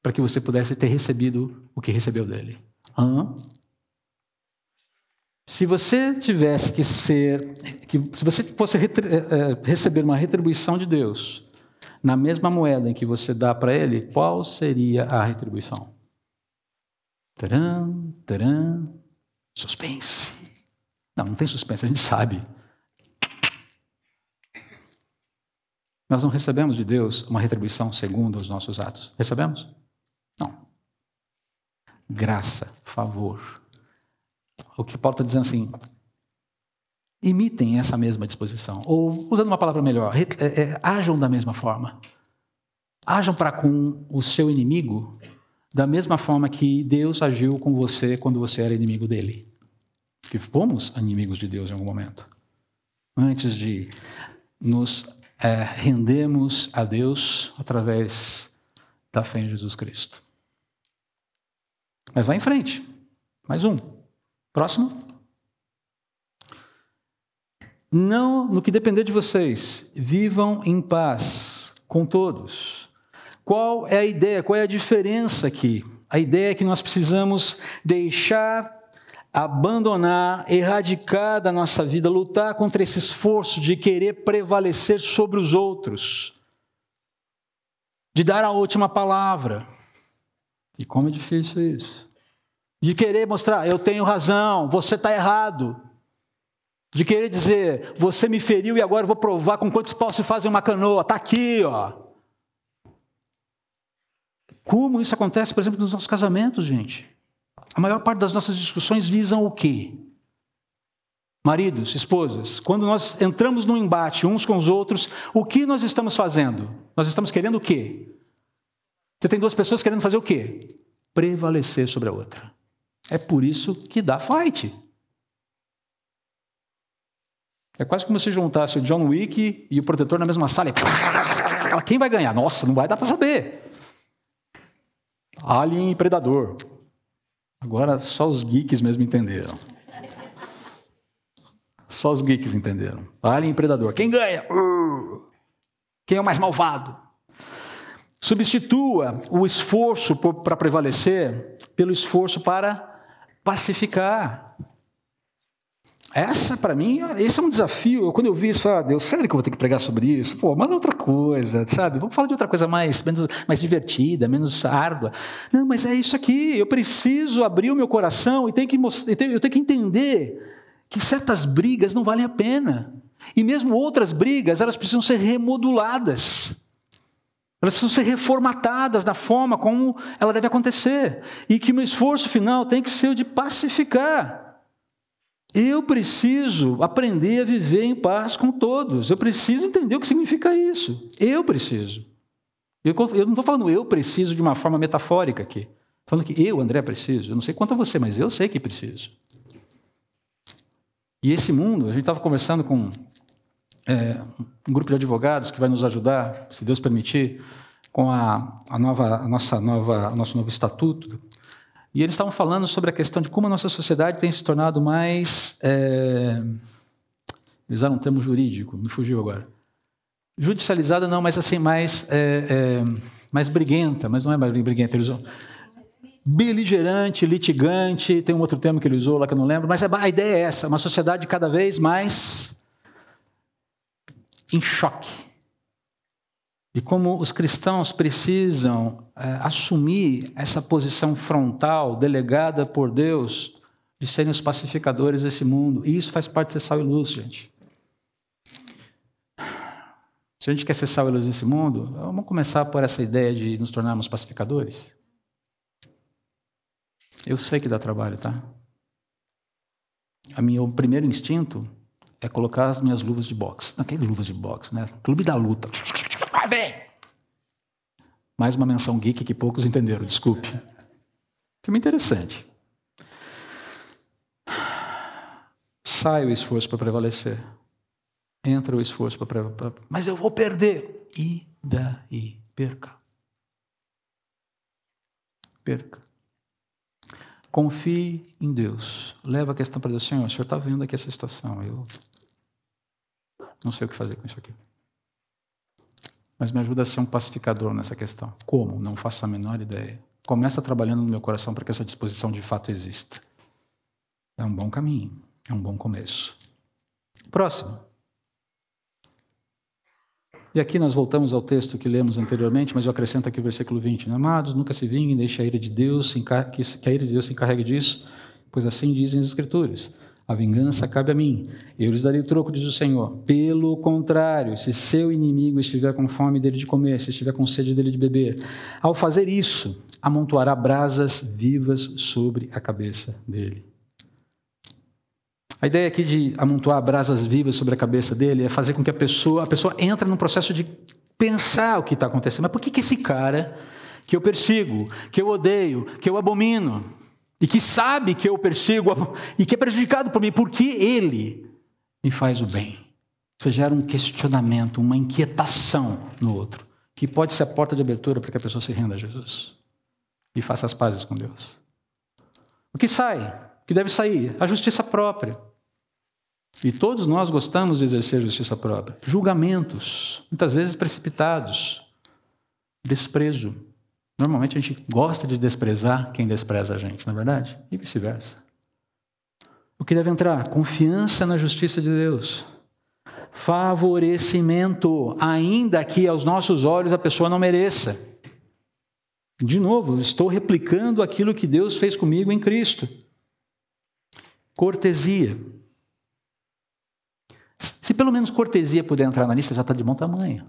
para que você pudesse ter recebido o que recebeu dele. Hã? Se você tivesse que ser, que, se você fosse é, receber uma retribuição de Deus na mesma moeda em que você dá para Ele, qual seria a retribuição? Taran, taran, suspense. Não, não tem suspense, a gente sabe. Nós não recebemos de Deus uma retribuição segundo os nossos atos. Recebemos? Graça, favor. O que Paulo está dizendo assim, imitem essa mesma disposição. Ou, usando uma palavra melhor, é, é, ajam da mesma forma. Ajam para com o seu inimigo da mesma forma que Deus agiu com você quando você era inimigo dele. Que fomos inimigos de Deus em algum momento. Antes de nos é, rendermos a Deus através da fé em Jesus Cristo. Mas vai em frente. Mais um. Próximo. não no que depender de vocês, vivam em paz com todos. Qual é a ideia? Qual é a diferença aqui? A ideia é que nós precisamos deixar, abandonar, erradicar da nossa vida, lutar contra esse esforço de querer prevalecer sobre os outros, de dar a última palavra. E como é difícil isso? De querer mostrar, eu tenho razão, você está errado de querer dizer, você me feriu e agora eu vou provar com quantos paus se fazem uma canoa. Está aqui, ó. Como isso acontece, por exemplo, nos nossos casamentos, gente? A maior parte das nossas discussões visam o quê? Maridos, esposas, quando nós entramos num embate uns com os outros, o que nós estamos fazendo? Nós estamos querendo o quê? Você tem duas pessoas querendo fazer o quê? Prevalecer sobre a outra. É por isso que dá fight. É quase como se juntasse o John Wick e o protetor na mesma sala. Quem vai ganhar? Nossa, não vai dar para saber. Alien e Predador. Agora só os geeks mesmo entenderam. Só os geeks entenderam. Alien e Predador. Quem ganha? Quem é o mais malvado? Substitua o esforço para prevalecer pelo esforço para pacificar. Essa, para mim, esse é um desafio. Quando eu vi isso, eu falei, ah, Deus, sério que eu vou ter que pregar sobre isso? Pô, manda outra coisa, sabe? Vamos falar de outra coisa mais, menos, mais divertida, menos árdua. Não, mas é isso aqui. Eu preciso abrir o meu coração e tenho que, eu tenho, eu tenho que entender que certas brigas não valem a pena. E mesmo outras brigas, elas precisam ser remoduladas. Elas precisam ser reformatadas da forma como ela deve acontecer. E que o meu esforço final tem que ser o de pacificar. Eu preciso aprender a viver em paz com todos. Eu preciso entender o que significa isso. Eu preciso. Eu, eu não estou falando eu preciso de uma forma metafórica aqui. Estou falando que eu, André, preciso. Eu não sei quanto a você, mas eu sei que preciso. E esse mundo, a gente estava conversando com é, um grupo de advogados que vai nos ajudar, se Deus permitir, com a, a nova, a nossa nova, o nosso novo estatuto e eles estavam falando sobre a questão de como a nossa sociedade tem se tornado mais. É... Eles usaram um termo jurídico, me fugiu agora. Judicializada não, mas assim, mais, é, é, mais briguenta, mas não é mais briguenta, eles usam. Beligerante, litigante, tem um outro termo que ele usou lá que eu não lembro, mas a ideia é essa: uma sociedade cada vez mais em choque e como os cristãos precisam é, assumir essa posição frontal delegada por Deus de serem os pacificadores desse mundo. E isso faz parte de ser sal e luz, gente. Se a gente quer ser sal e luz nesse mundo, vamos começar por essa ideia de nos tornarmos pacificadores. Eu sei que dá trabalho, tá? A minha, o primeiro instinto é colocar as minhas luvas de boxe. Naquele luvas de boxe, né? Clube da luta. Vai, vem! Mais uma menção geek que poucos entenderam, desculpe. Filme interessante. Sai o esforço para prevalecer. Entra o esforço para prevalecer. Mas eu vou perder. E daí? Perca. Perca. Confie em Deus. Leva a questão para Deus. Senhor, o Senhor está vendo aqui essa situação. Eu não sei o que fazer com isso aqui mas me ajuda a ser um pacificador nessa questão. Como? Não faço a menor ideia. Começa trabalhando no meu coração para que essa disposição de fato exista. É um bom caminho, é um bom começo. Próximo. E aqui nós voltamos ao texto que lemos anteriormente, mas eu acrescento aqui o versículo 20. Né? Amados, nunca se vinguem, deixe a ira de Deus, que a ira de Deus se encarregue disso, pois assim dizem as Escrituras. A vingança cabe a mim. Eu lhes darei o troco, diz o Senhor. Pelo contrário, se seu inimigo estiver com fome dele de comer, se estiver com sede dele de beber, ao fazer isso, amontoará brasas vivas sobre a cabeça dele. A ideia aqui de amontoar brasas vivas sobre a cabeça dele é fazer com que a pessoa, a pessoa entre num processo de pensar o que está acontecendo. Mas por que, que esse cara que eu persigo, que eu odeio, que eu abomino, e que sabe que eu persigo e que é prejudicado por mim, porque ele me faz o bem. Você gera um questionamento, uma inquietação no outro, que pode ser a porta de abertura para que a pessoa se renda a Jesus e faça as pazes com Deus. O que sai? O que deve sair? A justiça própria. E todos nós gostamos de exercer justiça própria. Julgamentos, muitas vezes precipitados. Desprezo. Normalmente a gente gosta de desprezar quem despreza a gente, não é verdade? E vice-versa. O que deve entrar? Confiança na justiça de Deus. Favorecimento, ainda que aos nossos olhos a pessoa não mereça. De novo, estou replicando aquilo que Deus fez comigo em Cristo. Cortesia. Se pelo menos cortesia puder entrar na lista, já está de bom tamanho.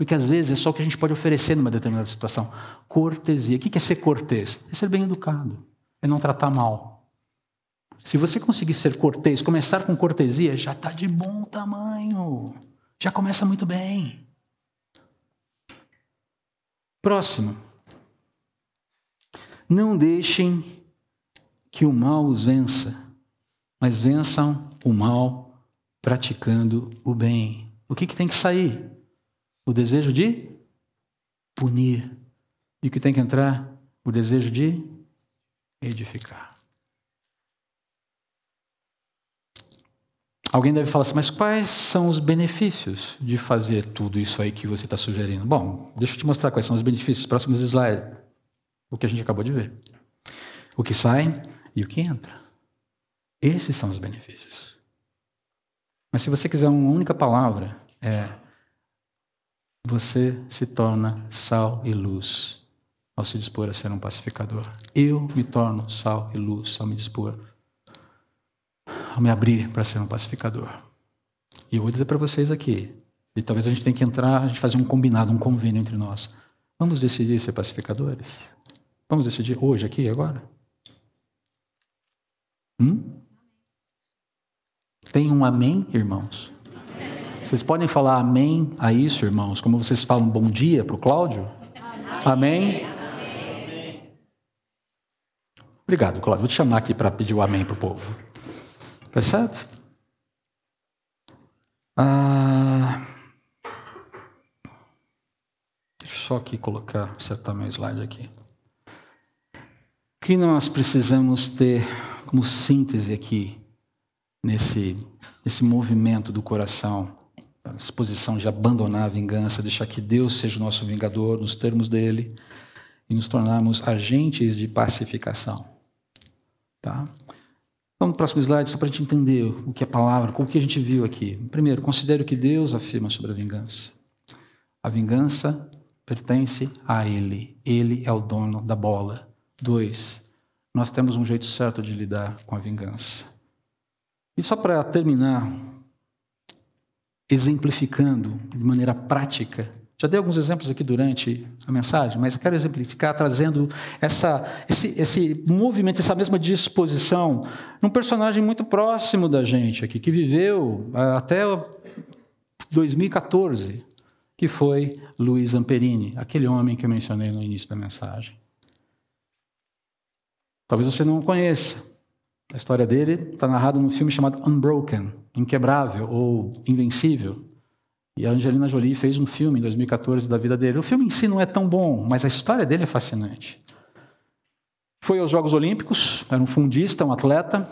Porque às vezes é só o que a gente pode oferecer numa determinada situação. Cortesia. O que é ser cortês? É ser bem educado. É não tratar mal. Se você conseguir ser cortês, começar com cortesia, já está de bom tamanho. Já começa muito bem. Próximo. Não deixem que o mal os vença, mas vençam o mal praticando o bem. O que, que tem que sair? O desejo de punir. E que tem que entrar? O desejo de edificar. Alguém deve falar assim, mas quais são os benefícios de fazer tudo isso aí que você está sugerindo? Bom, deixa eu te mostrar quais são os benefícios. Próximos slides. O que a gente acabou de ver. O que sai e o que entra. Esses são os benefícios. Mas se você quiser uma única palavra, é você se torna sal e luz ao se dispor a ser um pacificador. Eu me torno sal e luz ao me dispor, ao me abrir para ser um pacificador. E eu vou dizer para vocês aqui, e talvez a gente tenha que entrar, a gente fazer um combinado, um convênio entre nós. Vamos decidir ser pacificadores? Vamos decidir hoje, aqui, agora? Hum? Tem um amém, irmãos? Vocês podem falar amém a isso, irmãos? Como vocês falam bom dia para o Cláudio? Amém? amém? Obrigado, Cláudio. Vou te chamar aqui para pedir o amém para o povo. Percebe? Ah, deixa eu só aqui colocar, acertar meu slide aqui que nós precisamos ter como síntese aqui, nesse, nesse movimento do coração, a disposição de abandonar a vingança, deixar que Deus seja o nosso vingador nos termos dele e nos tornarmos agentes de pacificação. Tá? Vamos para o próximo slide, só para a gente entender o que é a palavra, o que a gente viu aqui. Primeiro, considere o que Deus afirma sobre a vingança. A vingança pertence a Ele. Ele é o dono da bola. Dois, nós temos um jeito certo de lidar com a vingança. E só para terminar, exemplificando de maneira prática, já dei alguns exemplos aqui durante a mensagem, mas eu quero exemplificar trazendo essa, esse, esse movimento, essa mesma disposição, num personagem muito próximo da gente aqui, que viveu até 2014, que foi Luiz Amperini, aquele homem que eu mencionei no início da mensagem. Talvez você não o conheça. A história dele está narrada num filme chamado Unbroken, Inquebrável ou Invencível. E a Angelina Jolie fez um filme em 2014 da vida dele. O filme em si não é tão bom, mas a história dele é fascinante. Foi aos Jogos Olímpicos, era um fundista, um atleta,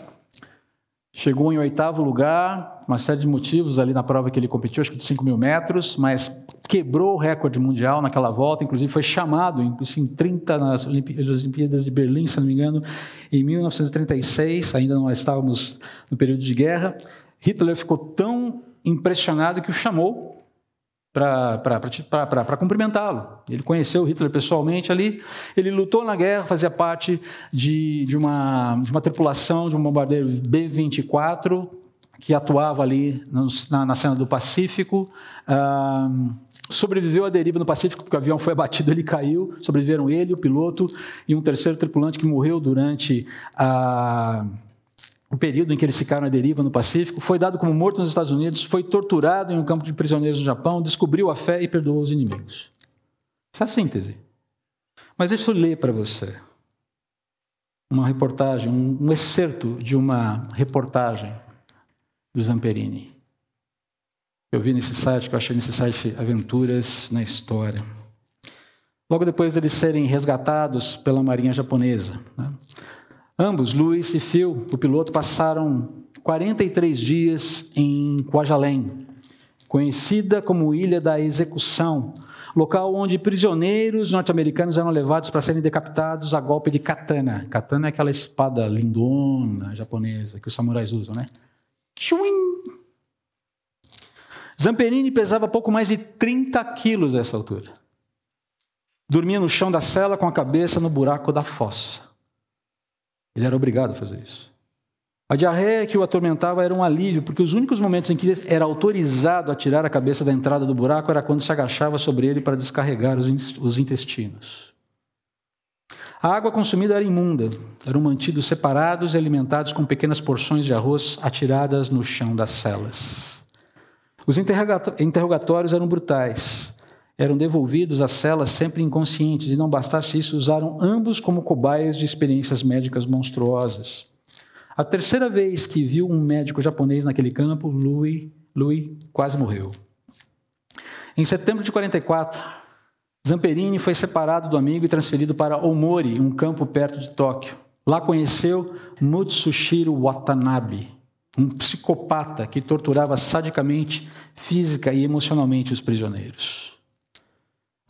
Chegou em oitavo lugar, uma série de motivos ali na prova que ele competiu, acho que de 5 mil metros, mas quebrou o recorde mundial naquela volta, inclusive foi chamado em assim, 30 nas Olimpíadas de Berlim, se não me engano, em 1936, ainda não estávamos no período de guerra. Hitler ficou tão impressionado que o chamou para cumprimentá-lo. Ele conheceu Hitler pessoalmente ali, ele lutou na guerra, fazia parte de, de, uma, de uma tripulação de um bombardeiro B-24 que atuava ali na, na cena do Pacífico. Ah, sobreviveu à deriva no Pacífico, porque o avião foi abatido, ele caiu. Sobreviveram ele, o piloto e um terceiro tripulante que morreu durante a o período em que eles ficaram à deriva no Pacífico, foi dado como morto nos Estados Unidos, foi torturado em um campo de prisioneiros no Japão, descobriu a fé e perdoou os inimigos. Essa é a síntese. Mas deixa eu ler para você uma reportagem, um excerto de uma reportagem do Zamperini. Eu vi nesse site, que eu achei nesse site Aventuras na História. Logo depois deles serem resgatados pela marinha japonesa. Né? Ambos, Luiz e Phil, o piloto, passaram 43 dias em Quajalém, conhecida como Ilha da Execução, local onde prisioneiros norte-americanos eram levados para serem decapitados a golpe de katana. Katana é aquela espada lindona japonesa que os samurais usam, né? Tchuim! Zamperini pesava pouco mais de 30 quilos a essa altura. Dormia no chão da cela com a cabeça no buraco da fossa. Ele era obrigado a fazer isso. A diarreia que o atormentava era um alívio, porque os únicos momentos em que era autorizado a tirar a cabeça da entrada do buraco era quando se agachava sobre ele para descarregar os intestinos. A água consumida era imunda, eram mantidos separados e alimentados com pequenas porções de arroz atiradas no chão das celas. Os interrogatórios eram brutais. Eram devolvidos às celas sempre inconscientes, e não bastasse isso, usaram ambos como cobaias de experiências médicas monstruosas. A terceira vez que viu um médico japonês naquele campo, Louis, Louis quase morreu. Em setembro de 44, Zamperini foi separado do amigo e transferido para Omori, um campo perto de Tóquio. Lá conheceu Mutsushiro Watanabe, um psicopata que torturava sadicamente, física e emocionalmente os prisioneiros.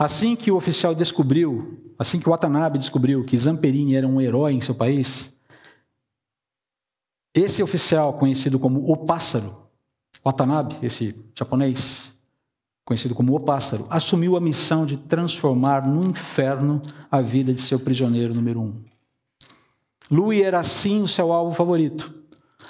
Assim que o oficial descobriu, assim que Watanabe descobriu que Zamperini era um herói em seu país, esse oficial, conhecido como o Pássaro, Watanabe, esse japonês, conhecido como o Pássaro, assumiu a missão de transformar no inferno a vida de seu prisioneiro número um. Louis era assim o seu alvo favorito.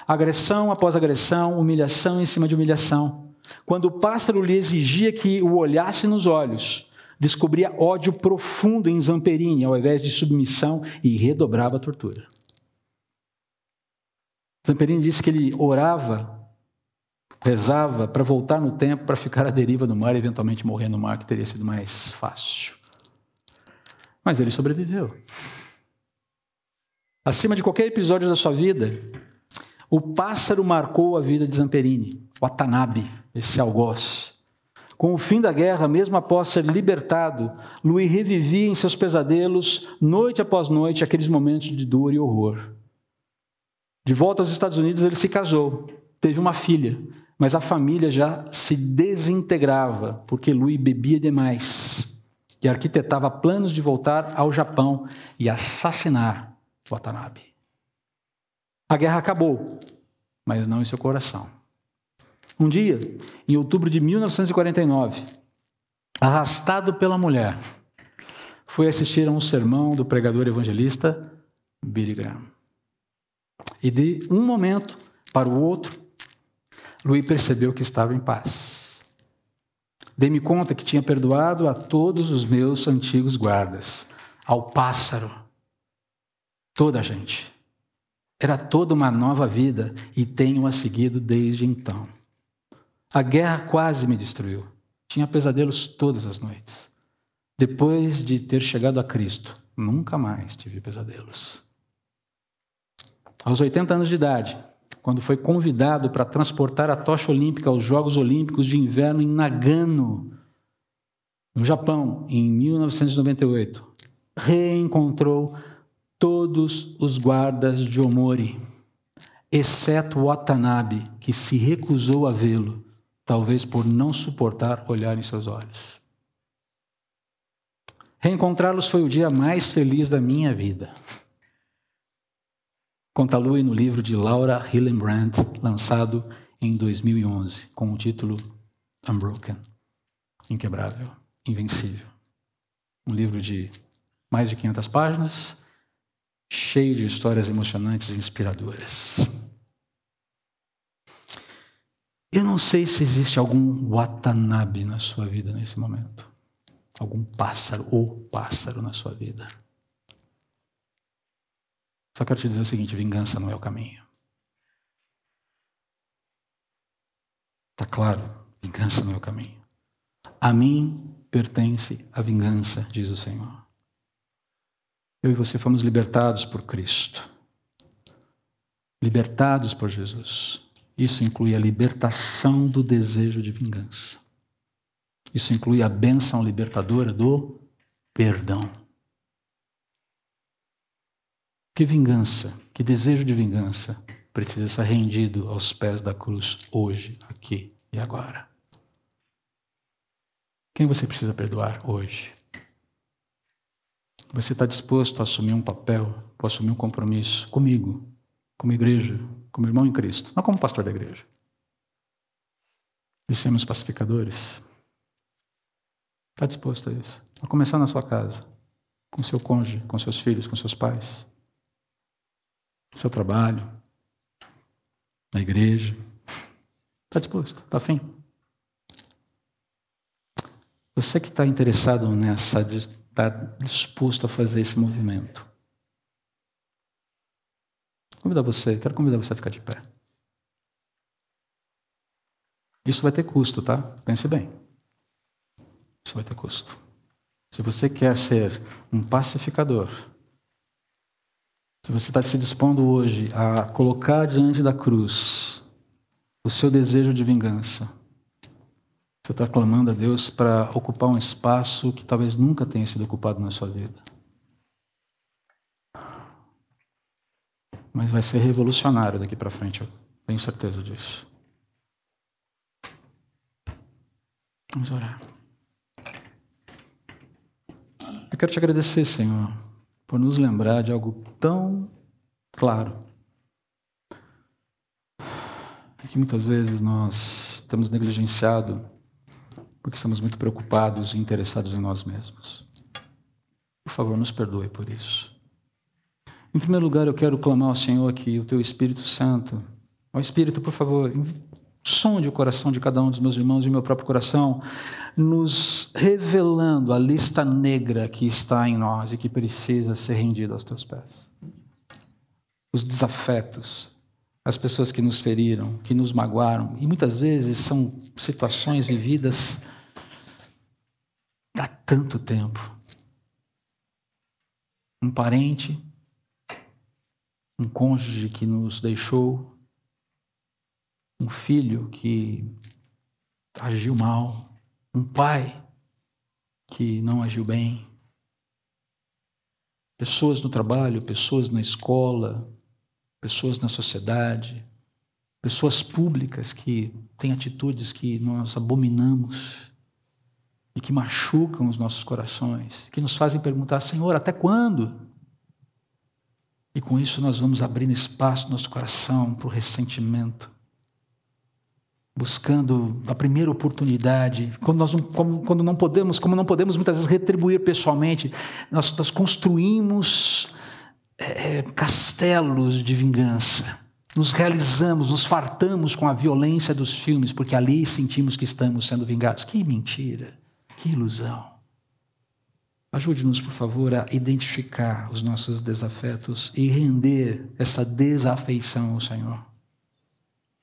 Agressão após agressão, humilhação em cima de humilhação. Quando o pássaro lhe exigia que o olhasse nos olhos, descobria ódio profundo em Zamperini, ao invés de submissão, e redobrava a tortura. Zamperini disse que ele orava, rezava para voltar no tempo, para ficar à deriva do mar e eventualmente morrer no mar, que teria sido mais fácil. Mas ele sobreviveu. Acima de qualquer episódio da sua vida, o pássaro marcou a vida de Zamperini, Watanabe, esse algoz. Com o fim da guerra, mesmo após ser libertado, Louis revivia em seus pesadelos, noite após noite, aqueles momentos de dor e horror. De volta aos Estados Unidos, ele se casou, teve uma filha, mas a família já se desintegrava porque Louis bebia demais e arquitetava planos de voltar ao Japão e assassinar Watanabe. A guerra acabou, mas não em seu coração. Um dia, em outubro de 1949, arrastado pela mulher, foi assistir a um sermão do pregador evangelista Billy Graham. E de um momento para o outro, Louis percebeu que estava em paz. Dei-me conta que tinha perdoado a todos os meus antigos guardas, ao pássaro, toda a gente. Era toda uma nova vida e tenho-a seguido desde então. A guerra quase me destruiu. Tinha pesadelos todas as noites. Depois de ter chegado a Cristo, nunca mais tive pesadelos. Aos 80 anos de idade, quando foi convidado para transportar a tocha olímpica aos Jogos Olímpicos de Inverno em Nagano, no Japão, em 1998, reencontrou todos os guardas de Omori, exceto Watanabe, que se recusou a vê-lo, talvez por não suportar olhar em seus olhos. Reencontrá-los foi o dia mais feliz da minha vida. Conta Lui no livro de Laura Hillenbrand, lançado em 2011, com o título Unbroken, Inquebrável, Invencível. Um livro de mais de 500 páginas, cheio de histórias emocionantes e inspiradoras. Eu não sei se existe algum Watanabe na sua vida nesse momento. Algum pássaro ou pássaro na sua vida. Só quero te dizer o seguinte: vingança não é o caminho. Está claro? Vingança não é o caminho. A mim pertence a vingança, diz o Senhor. Eu e você fomos libertados por Cristo. Libertados por Jesus. Isso inclui a libertação do desejo de vingança. Isso inclui a bênção libertadora do perdão. Que vingança, que desejo de vingança precisa ser rendido aos pés da cruz hoje, aqui e agora. Quem você precisa perdoar hoje? Você está disposto a assumir um papel, a assumir um compromisso comigo, como igreja, como irmão em Cristo, não como pastor da igreja. De sermos pacificadores? Está disposto a isso? A começar na sua casa, com seu cônjuge, com seus filhos, com seus pais, no seu trabalho, na igreja. Está disposto? Está afim? Você que está interessado nessa, está disposto a fazer esse movimento. Convidar você, quero convidar você a ficar de pé. Isso vai ter custo, tá? Pense bem. Isso vai ter custo. Se você quer ser um pacificador, se você está se dispondo hoje a colocar diante da cruz o seu desejo de vingança, você está clamando a Deus para ocupar um espaço que talvez nunca tenha sido ocupado na sua vida. Mas vai ser revolucionário daqui para frente, eu tenho certeza disso. Vamos orar. Eu quero te agradecer, Senhor, por nos lembrar de algo tão claro. Que muitas vezes nós temos negligenciado porque estamos muito preocupados e interessados em nós mesmos. Por favor, nos perdoe por isso. Em primeiro lugar, eu quero clamar ao Senhor que o teu Espírito Santo, ó Espírito, por favor, sonde o coração de cada um dos meus irmãos e o meu próprio coração, nos revelando a lista negra que está em nós e que precisa ser rendida aos teus pés. Os desafetos, as pessoas que nos feriram, que nos magoaram, e muitas vezes são situações vividas há tanto tempo. Um parente, um cônjuge que nos deixou, um filho que agiu mal, um pai que não agiu bem, pessoas no trabalho, pessoas na escola, pessoas na sociedade, pessoas públicas que têm atitudes que nós abominamos e que machucam os nossos corações, que nos fazem perguntar: Senhor, até quando? E com isso nós vamos abrindo espaço no nosso coração para o ressentimento, buscando a primeira oportunidade, quando nós não, como, quando não podemos, como não podemos muitas vezes retribuir pessoalmente, nós, nós construímos é, é, castelos de vingança. Nos realizamos, nos fartamos com a violência dos filmes, porque ali sentimos que estamos sendo vingados. Que mentira, que ilusão. Ajude-nos, por favor, a identificar os nossos desafetos e render essa desafeição ao Senhor,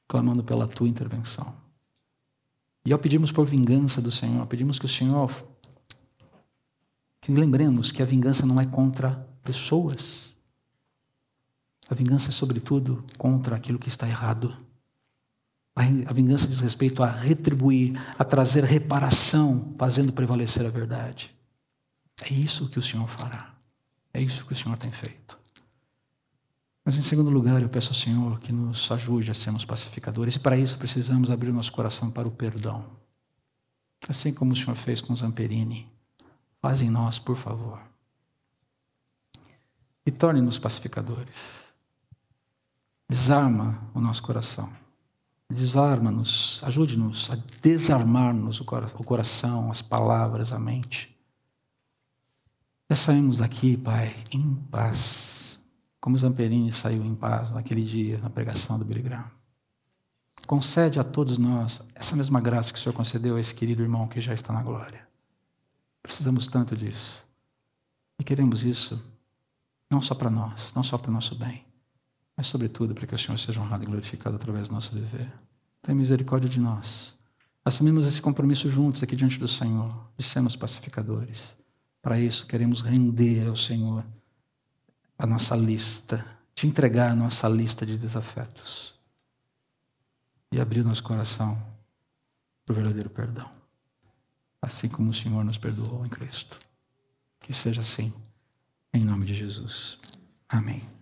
clamando pela tua intervenção. E ao pedirmos por vingança do Senhor, pedimos que o Senhor. Que lembremos que a vingança não é contra pessoas. A vingança é, sobretudo, contra aquilo que está errado. A vingança diz respeito a retribuir, a trazer reparação, fazendo prevalecer a verdade. É isso que o Senhor fará. É isso que o Senhor tem feito. Mas, em segundo lugar, eu peço ao Senhor que nos ajude a sermos pacificadores. E para isso precisamos abrir nosso coração para o perdão. Assim como o Senhor fez com Zamperini. Faz em nós, por favor. E torne-nos pacificadores. Desarma o nosso coração. Desarma-nos, ajude-nos a desarmar-nos o coração, as palavras, a mente já saímos daqui, Pai, em paz, como Zamperini saiu em paz naquele dia, na pregação do Billy Graham. Concede a todos nós essa mesma graça que o Senhor concedeu a esse querido irmão que já está na glória. Precisamos tanto disso. E queremos isso não só para nós, não só para o nosso bem, mas, sobretudo, para que o Senhor seja honrado e glorificado através do nosso viver. Tenha misericórdia de nós. Assumimos esse compromisso juntos aqui diante do Senhor, de sermos pacificadores. Para isso, queremos render ao Senhor a nossa lista, te entregar a nossa lista de desafetos e abrir nosso coração para o verdadeiro perdão, assim como o Senhor nos perdoou em Cristo. Que seja assim, em nome de Jesus. Amém.